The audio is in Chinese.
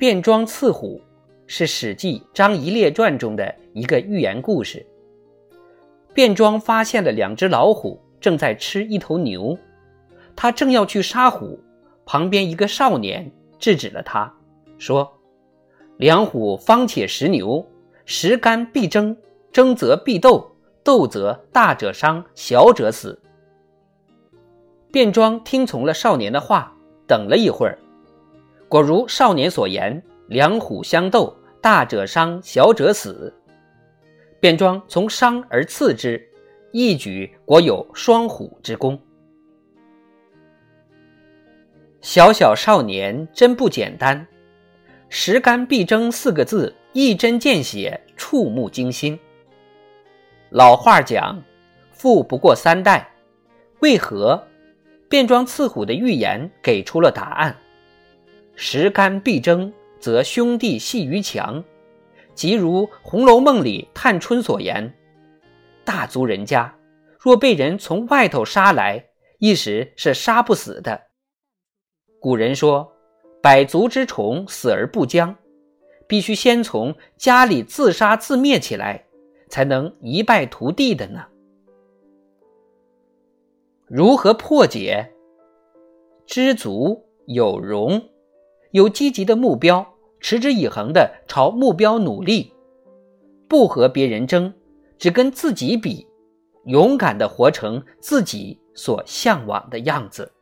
变装刺虎是《史记·张仪列传》中的一个寓言故事。卞庄发现了两只老虎正在吃一头牛，他正要去杀虎，旁边一个少年制止了他，说：“两虎方且食牛，食干必争，争则必斗，斗则大者伤，小者死。”卞庄听从了少年的话，等了一会儿。果如少年所言，两虎相斗，大者伤，小者死。卞庄从伤而刺之，一举果有双虎之功。小小少年真不简单，“食干必争”四个字一针见血，触目惊心。老话讲，富不过三代，为何卞庄刺虎的预言给出了答案？食干必争，则兄弟戏于墙，即如《红楼梦》里探春所言：“大族人家若被人从外头杀来，一时是杀不死的。”古人说：“百足之虫，死而不僵，必须先从家里自杀自灭起来，才能一败涂地的呢。”如何破解？知足有容。有积极的目标，持之以恒的朝目标努力，不和别人争，只跟自己比，勇敢的活成自己所向往的样子。